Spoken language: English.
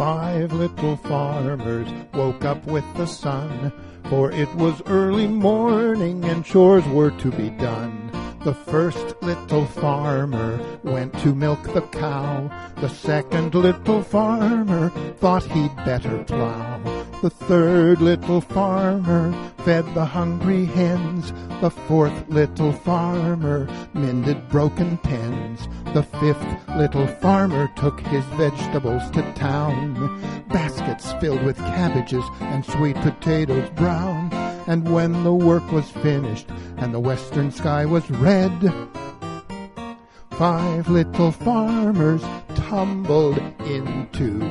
Five little farmers woke up with the sun, for it was early morning and chores were to be done. The first little farmer went to milk the cow. The second little farmer thought he'd better plow. The third little farmer fed the hungry hens. The fourth little farmer mended broken pens. The fifth little farmer took his vegetables to town. Baskets filled with cabbages and sweet potatoes brown. And when the work was finished and the western sky was red, five little farmers tumbled into.